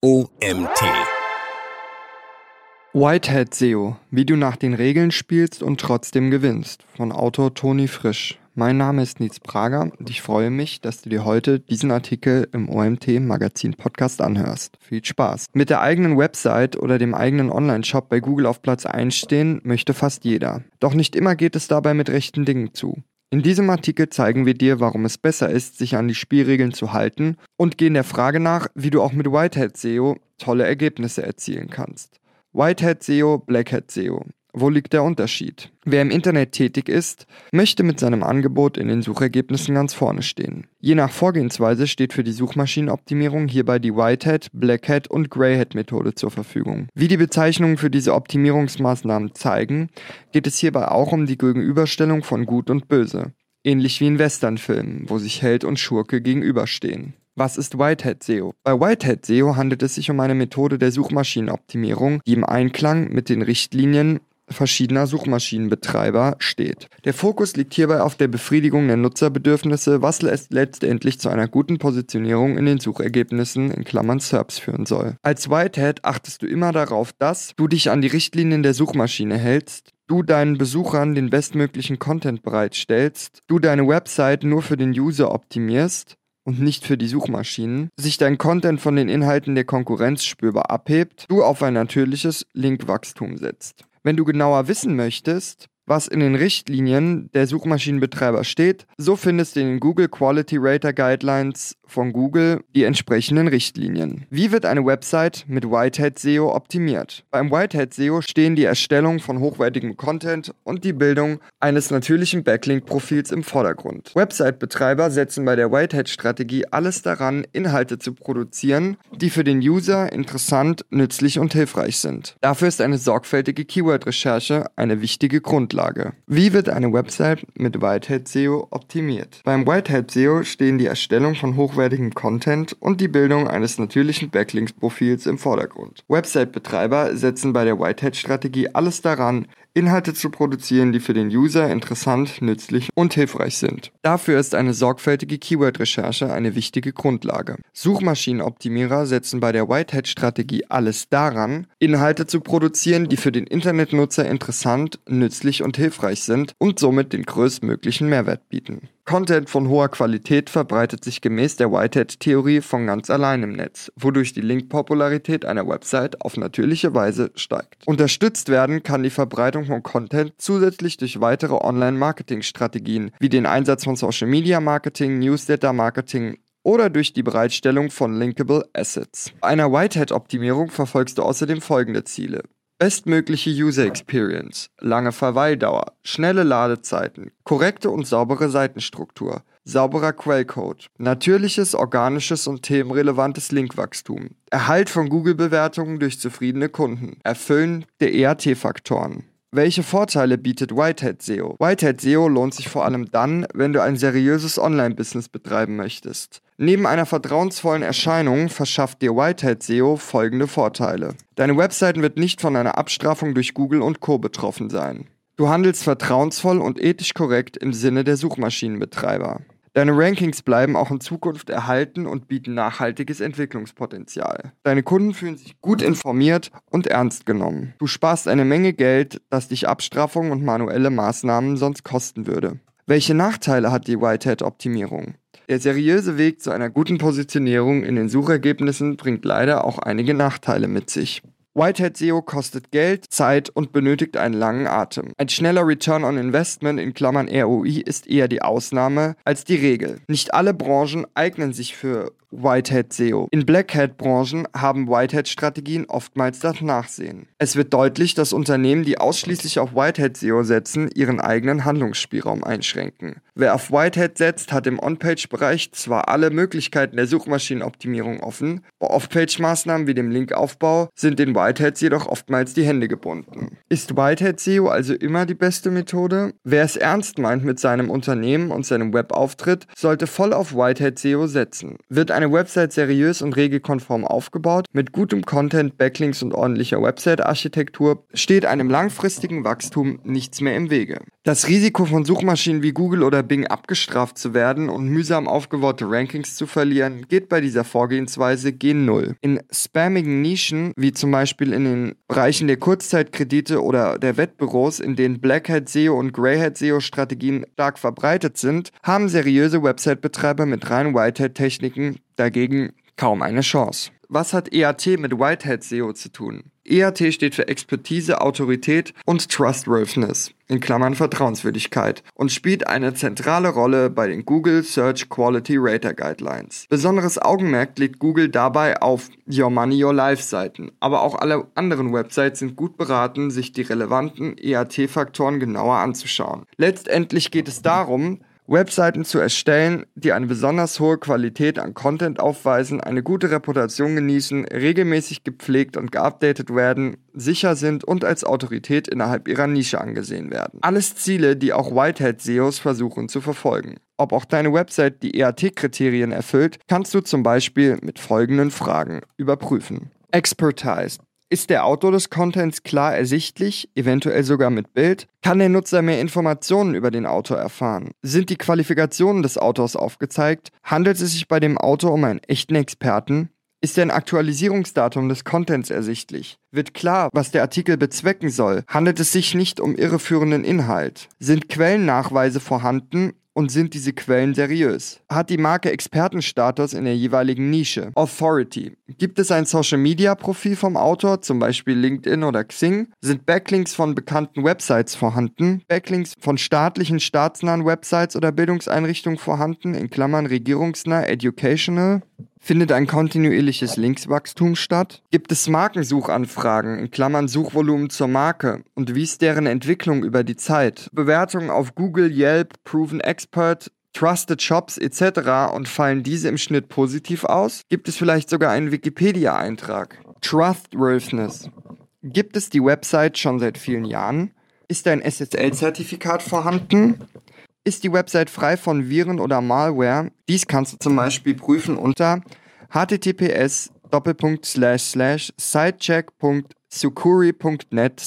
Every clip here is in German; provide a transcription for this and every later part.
OMT. Whitehead SEO, wie du nach den Regeln spielst und trotzdem gewinnst, von Autor Toni Frisch. Mein Name ist Nils Prager und ich freue mich, dass du dir heute diesen Artikel im OMT Magazin Podcast anhörst. Viel Spaß. Mit der eigenen Website oder dem eigenen Online-Shop bei Google auf Platz 1 stehen möchte fast jeder. Doch nicht immer geht es dabei mit rechten Dingen zu. In diesem Artikel zeigen wir dir, warum es besser ist, sich an die Spielregeln zu halten und gehen der Frage nach, wie du auch mit Whitehead SEO tolle Ergebnisse erzielen kannst. Whitehead SEO, Blackhead SEO. Wo liegt der Unterschied? Wer im Internet tätig ist, möchte mit seinem Angebot in den Suchergebnissen ganz vorne stehen. Je nach Vorgehensweise steht für die Suchmaschinenoptimierung hierbei die Whitehead, Blackhead und Greyhead Methode zur Verfügung. Wie die Bezeichnungen für diese Optimierungsmaßnahmen zeigen, geht es hierbei auch um die Gegenüberstellung von Gut und Böse. Ähnlich wie in Westernfilmen, wo sich Held und Schurke gegenüberstehen. Was ist Whitehead SEO? Bei Whitehead SEO handelt es sich um eine Methode der Suchmaschinenoptimierung, die im Einklang mit den Richtlinien verschiedener Suchmaschinenbetreiber steht. Der Fokus liegt hierbei auf der Befriedigung der Nutzerbedürfnisse, was letztendlich zu einer guten Positionierung in den Suchergebnissen in Klammern SERPs führen soll. Als Whitehead achtest du immer darauf, dass du dich an die Richtlinien der Suchmaschine hältst, du deinen Besuchern den bestmöglichen Content bereitstellst, du deine Website nur für den User optimierst und nicht für die Suchmaschinen, sich dein Content von den Inhalten der Konkurrenz spürbar abhebt, du auf ein natürliches Linkwachstum setzt. Wenn du genauer wissen möchtest, was in den Richtlinien der Suchmaschinenbetreiber steht, so findest du in den Google Quality Rater Guidelines von Google die entsprechenden Richtlinien. Wie wird eine Website mit Whitehead SEO optimiert? Beim Whitehead SEO stehen die Erstellung von hochwertigem Content und die Bildung eines natürlichen Backlink-Profils im Vordergrund. Website-Betreiber setzen bei der Whitehead-Strategie alles daran, Inhalte zu produzieren, die für den User interessant, nützlich und hilfreich sind. Dafür ist eine sorgfältige Keyword-Recherche eine wichtige Grundlage. Wie wird eine Website mit Whitehead SEO optimiert? Beim Whitehead SEO stehen die Erstellung von hochwertigen hochwertigen Content und die Bildung eines natürlichen Backlinks-Profils im Vordergrund. Website-Betreiber setzen bei der Whitehead-Strategie alles daran, Inhalte zu produzieren, die für den User interessant, nützlich und hilfreich sind. Dafür ist eine sorgfältige Keyword-Recherche eine wichtige Grundlage. Suchmaschinenoptimierer setzen bei der Whitehead-Strategie alles daran, Inhalte zu produzieren, die für den Internetnutzer interessant, nützlich und hilfreich sind und somit den größtmöglichen Mehrwert bieten. Content von hoher Qualität verbreitet sich gemäß der Whitehead-Theorie von ganz allein im Netz, wodurch die Link-Popularität einer Website auf natürliche Weise steigt. Unterstützt werden kann die Verbreitung von Content zusätzlich durch weitere Online-Marketing-Strategien wie den Einsatz von Social-Media-Marketing, Newsletter-Marketing oder durch die Bereitstellung von Linkable Assets. Bei einer Whitehead-Optimierung verfolgst du außerdem folgende Ziele. Bestmögliche User Experience, lange Verweildauer, schnelle Ladezeiten, korrekte und saubere Seitenstruktur, sauberer Quellcode, natürliches, organisches und themenrelevantes Linkwachstum, Erhalt von Google-Bewertungen durch zufriedene Kunden, Erfüllen der EAT-Faktoren. Welche Vorteile bietet Whitehead SEO? Whitehead SEO lohnt sich vor allem dann, wenn du ein seriöses Online-Business betreiben möchtest. Neben einer vertrauensvollen Erscheinung verschafft dir Whitehead SEO folgende Vorteile. Deine Webseite wird nicht von einer Abstrafung durch Google und Co. betroffen sein. Du handelst vertrauensvoll und ethisch korrekt im Sinne der Suchmaschinenbetreiber. Deine Rankings bleiben auch in Zukunft erhalten und bieten nachhaltiges Entwicklungspotenzial. Deine Kunden fühlen sich gut informiert und ernst genommen. Du sparst eine Menge Geld, das dich Abstrafungen und manuelle Maßnahmen sonst kosten würde. Welche Nachteile hat die Whitehead-Optimierung? Der seriöse Weg zu einer guten Positionierung in den Suchergebnissen bringt leider auch einige Nachteile mit sich. Whitehead SEO kostet Geld, Zeit und benötigt einen langen Atem. Ein schneller Return on Investment in Klammern ROI ist eher die Ausnahme als die Regel. Nicht alle Branchen eignen sich für Whitehead SEO. In Blackhead-Branchen haben Whitehead-Strategien oftmals das Nachsehen. Es wird deutlich, dass Unternehmen, die ausschließlich auf Whitehead SEO setzen, ihren eigenen Handlungsspielraum einschränken. Wer auf Whitehead setzt, hat im On-Page-Bereich zwar alle Möglichkeiten der Suchmaschinenoptimierung offen, bei Off-Page-Maßnahmen wie dem Linkaufbau sind den Whiteheads jedoch oftmals die Hände gebunden. Ist Whitehead SEO also immer die beste Methode? Wer es ernst meint mit seinem Unternehmen und seinem Webauftritt, sollte voll auf Whitehead SEO setzen. Wird eine Website seriös und regelkonform aufgebaut, mit gutem Content, Backlinks und ordentlicher Website-Architektur, steht einem langfristigen Wachstum nichts mehr im Wege. Das Risiko von Suchmaschinen wie Google oder Bing abgestraft zu werden und mühsam aufgebaute Rankings zu verlieren, geht bei dieser Vorgehensweise gen Null. In spammigen Nischen, wie zum Beispiel in den Bereichen der Kurzzeitkredite oder der Wettbüros, in denen Blackhead SEO und Greyhead SEO Strategien stark verbreitet sind, haben seriöse Website-Betreiber mit rein Whitehead-Techniken dagegen kaum eine Chance. Was hat EAT mit Whitehead SEO zu tun? EAT steht für Expertise, Autorität und Trustworthiness in Klammern Vertrauenswürdigkeit und spielt eine zentrale Rolle bei den Google Search Quality Rater Guidelines. Besonderes Augenmerk legt Google dabei auf Your Money Your Life Seiten, aber auch alle anderen Websites sind gut beraten, sich die relevanten EAT-Faktoren genauer anzuschauen. Letztendlich geht es darum, Webseiten zu erstellen, die eine besonders hohe Qualität an Content aufweisen, eine gute Reputation genießen, regelmäßig gepflegt und geupdatet werden, sicher sind und als Autorität innerhalb ihrer Nische angesehen werden. Alles Ziele, die auch Whitehead-SEOs versuchen zu verfolgen. Ob auch deine Website die EAT-Kriterien erfüllt, kannst du zum Beispiel mit folgenden Fragen überprüfen. Expertise. Ist der Autor des Contents klar ersichtlich, eventuell sogar mit Bild? Kann der Nutzer mehr Informationen über den Autor erfahren? Sind die Qualifikationen des Autors aufgezeigt? Handelt es sich bei dem Autor um einen echten Experten? Ist ein Aktualisierungsdatum des Contents ersichtlich? Wird klar, was der Artikel bezwecken soll? Handelt es sich nicht um irreführenden Inhalt? Sind Quellennachweise vorhanden und sind diese Quellen seriös? Hat die Marke Expertenstatus in der jeweiligen Nische? Authority. Gibt es ein Social-Media-Profil vom Autor, zum Beispiel LinkedIn oder Xing? Sind Backlinks von bekannten Websites vorhanden? Backlinks von staatlichen, staatsnahen Websites oder Bildungseinrichtungen vorhanden, in Klammern regierungsnah, educational? Findet ein kontinuierliches Linkswachstum statt? Gibt es Markensuchanfragen, in Klammern Suchvolumen zur Marke? Und wie ist deren Entwicklung über die Zeit? Bewertungen auf Google, Yelp, Proven Expert, Trusted Shops etc. und fallen diese im Schnitt positiv aus? Gibt es vielleicht sogar einen Wikipedia-Eintrag? Trustworthiness. Gibt es die Website schon seit vielen Jahren? Ist ein SSL-Zertifikat vorhanden? Ist die Website frei von Viren oder Malware? Dies kannst du zum Beispiel prüfen unter https sidecheck.sucuri.net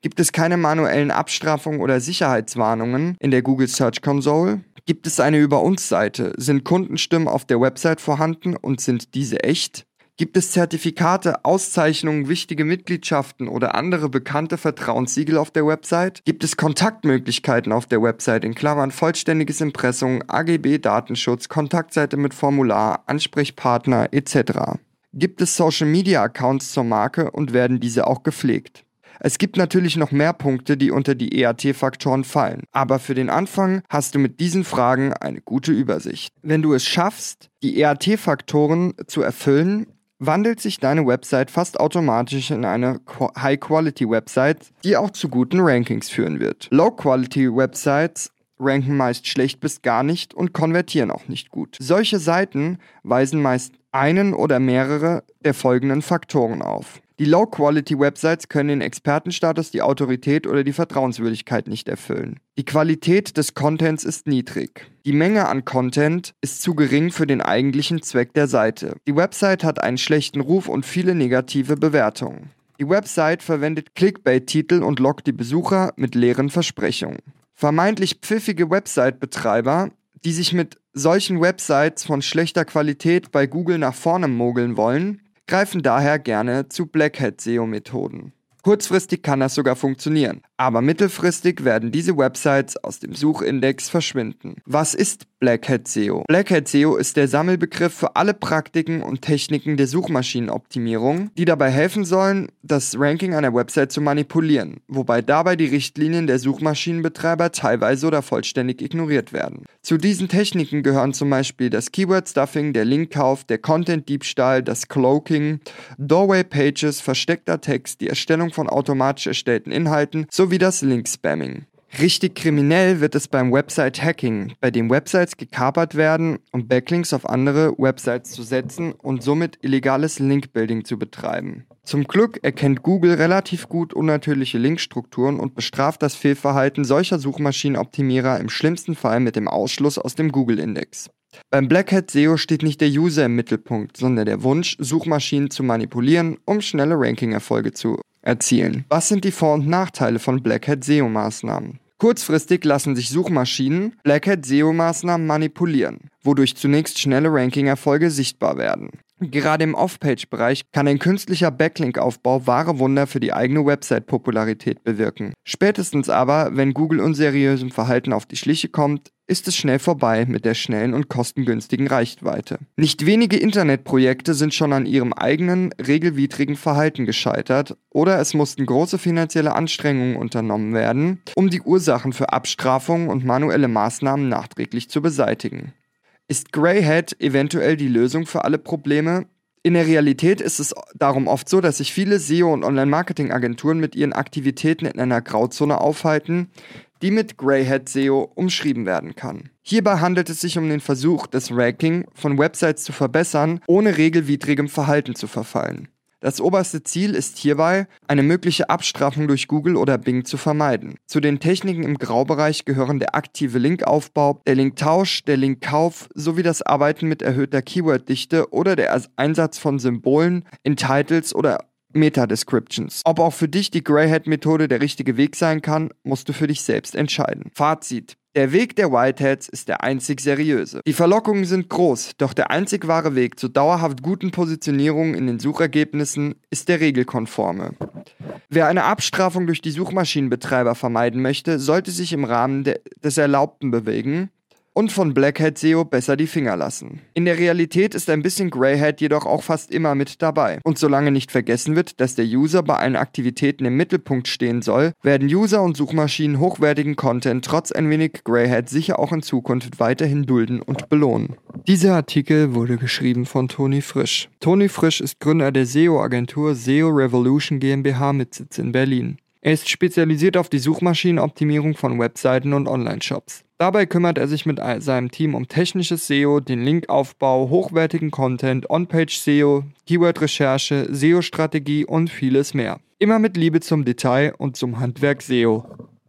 Gibt es keine manuellen Abstrafungen oder Sicherheitswarnungen in der Google Search Console? Gibt es eine Über uns Seite? Sind Kundenstimmen auf der Website vorhanden und sind diese echt? Gibt es Zertifikate, Auszeichnungen, wichtige Mitgliedschaften oder andere bekannte Vertrauenssiegel auf der Website? Gibt es Kontaktmöglichkeiten auf der Website in Klammern vollständiges Impressum, AGB Datenschutz, Kontaktseite mit Formular, Ansprechpartner etc.? Gibt es Social Media Accounts zur Marke und werden diese auch gepflegt? Es gibt natürlich noch mehr Punkte, die unter die EAT-Faktoren fallen, aber für den Anfang hast du mit diesen Fragen eine gute Übersicht. Wenn du es schaffst, die EAT-Faktoren zu erfüllen, wandelt sich deine Website fast automatisch in eine High-Quality-Website, die auch zu guten Rankings führen wird. Low-Quality-Websites ranken meist schlecht bis gar nicht und konvertieren auch nicht gut. Solche Seiten weisen meist einen oder mehrere der folgenden Faktoren auf. Die Low-Quality-Websites können den Expertenstatus, die Autorität oder die Vertrauenswürdigkeit nicht erfüllen. Die Qualität des Contents ist niedrig. Die Menge an Content ist zu gering für den eigentlichen Zweck der Seite. Die Website hat einen schlechten Ruf und viele negative Bewertungen. Die Website verwendet Clickbait-Titel und lockt die Besucher mit leeren Versprechungen. Vermeintlich pfiffige Website-Betreiber, die sich mit solchen Websites von schlechter Qualität bei Google nach vorne mogeln wollen, greifen daher gerne zu Blackhat-SEO-Methoden. Kurzfristig kann das sogar funktionieren, aber mittelfristig werden diese Websites aus dem Suchindex verschwinden. Was ist Black Hat SEO? Black Hat SEO ist der Sammelbegriff für alle Praktiken und Techniken der Suchmaschinenoptimierung, die dabei helfen sollen, das Ranking einer Website zu manipulieren, wobei dabei die Richtlinien der Suchmaschinenbetreiber teilweise oder vollständig ignoriert werden. Zu diesen Techniken gehören zum Beispiel das Keyword Stuffing, der Linkkauf, der Content Diebstahl, das Cloaking, Doorway Pages, versteckter Text, die Erstellung von automatisch erstellten Inhalten sowie sowie das Link-Spamming. Richtig kriminell wird es beim Website-Hacking, bei dem Websites gekapert werden, um Backlinks auf andere Websites zu setzen und somit illegales Linkbuilding zu betreiben. Zum Glück erkennt Google relativ gut unnatürliche Linkstrukturen und bestraft das Fehlverhalten solcher Suchmaschinenoptimierer im schlimmsten Fall mit dem Ausschluss aus dem Google-Index. Beim Black Hat SEO steht nicht der User im Mittelpunkt, sondern der Wunsch, Suchmaschinen zu manipulieren, um schnelle Ranking-Erfolge zu erzielen. Was sind die Vor- und Nachteile von Black Hat SEO-Maßnahmen? Kurzfristig lassen sich Suchmaschinen Black Hat SEO-Maßnahmen manipulieren, wodurch zunächst schnelle Ranking-Erfolge sichtbar werden. Gerade im Off-Page-Bereich kann ein künstlicher Backlink-Aufbau wahre Wunder für die eigene Website-Popularität bewirken. Spätestens aber, wenn Google unseriösem Verhalten auf die Schliche kommt, ist es schnell vorbei mit der schnellen und kostengünstigen Reichweite. Nicht wenige Internetprojekte sind schon an ihrem eigenen regelwidrigen Verhalten gescheitert oder es mussten große finanzielle Anstrengungen unternommen werden, um die Ursachen für Abstrafungen und manuelle Maßnahmen nachträglich zu beseitigen. Ist Greyhead eventuell die Lösung für alle Probleme? In der Realität ist es darum oft so, dass sich viele SEO- und Online-Marketing-Agenturen mit ihren Aktivitäten in einer Grauzone aufhalten, die mit Greyhead SEO umschrieben werden kann. Hierbei handelt es sich um den Versuch, das Ranking von Websites zu verbessern, ohne regelwidrigem Verhalten zu verfallen. Das oberste Ziel ist hierbei, eine mögliche Abstrafung durch Google oder Bing zu vermeiden. Zu den Techniken im Graubereich gehören der aktive Linkaufbau, der Linktausch, der Linkkauf sowie das Arbeiten mit erhöhter Keyworddichte oder der Einsatz von Symbolen in Titles oder Meta-Descriptions. Ob auch für dich die Greyhead-Methode der richtige Weg sein kann, musst du für dich selbst entscheiden. Fazit. Der Weg der Whiteheads ist der einzig seriöse. Die Verlockungen sind groß, doch der einzig wahre Weg zur dauerhaft guten Positionierung in den Suchergebnissen ist der regelkonforme. Wer eine Abstrafung durch die Suchmaschinenbetreiber vermeiden möchte, sollte sich im Rahmen de des Erlaubten bewegen und von Blackhead SEO besser die Finger lassen. In der Realität ist ein bisschen Greyhead jedoch auch fast immer mit dabei. Und solange nicht vergessen wird, dass der User bei allen Aktivitäten im Mittelpunkt stehen soll, werden User und Suchmaschinen hochwertigen Content trotz ein wenig Greyhead sicher auch in Zukunft weiterhin dulden und belohnen. Dieser Artikel wurde geschrieben von Toni Frisch. Toni Frisch ist Gründer der SEO-Agentur SEO Revolution GmbH mit Sitz in Berlin. Er ist spezialisiert auf die Suchmaschinenoptimierung von Webseiten und Online-Shops. Dabei kümmert er sich mit seinem Team um technisches SEO, den Linkaufbau, hochwertigen Content, On-Page-SEO, Keyword-Recherche, SEO-Strategie und vieles mehr. Immer mit Liebe zum Detail und zum Handwerk SEO.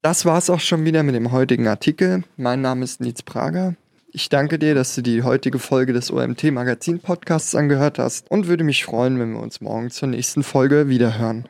Das war's auch schon wieder mit dem heutigen Artikel. Mein Name ist Nils Prager. Ich danke dir, dass du die heutige Folge des OMT Magazin Podcasts angehört hast und würde mich freuen, wenn wir uns morgen zur nächsten Folge wiederhören.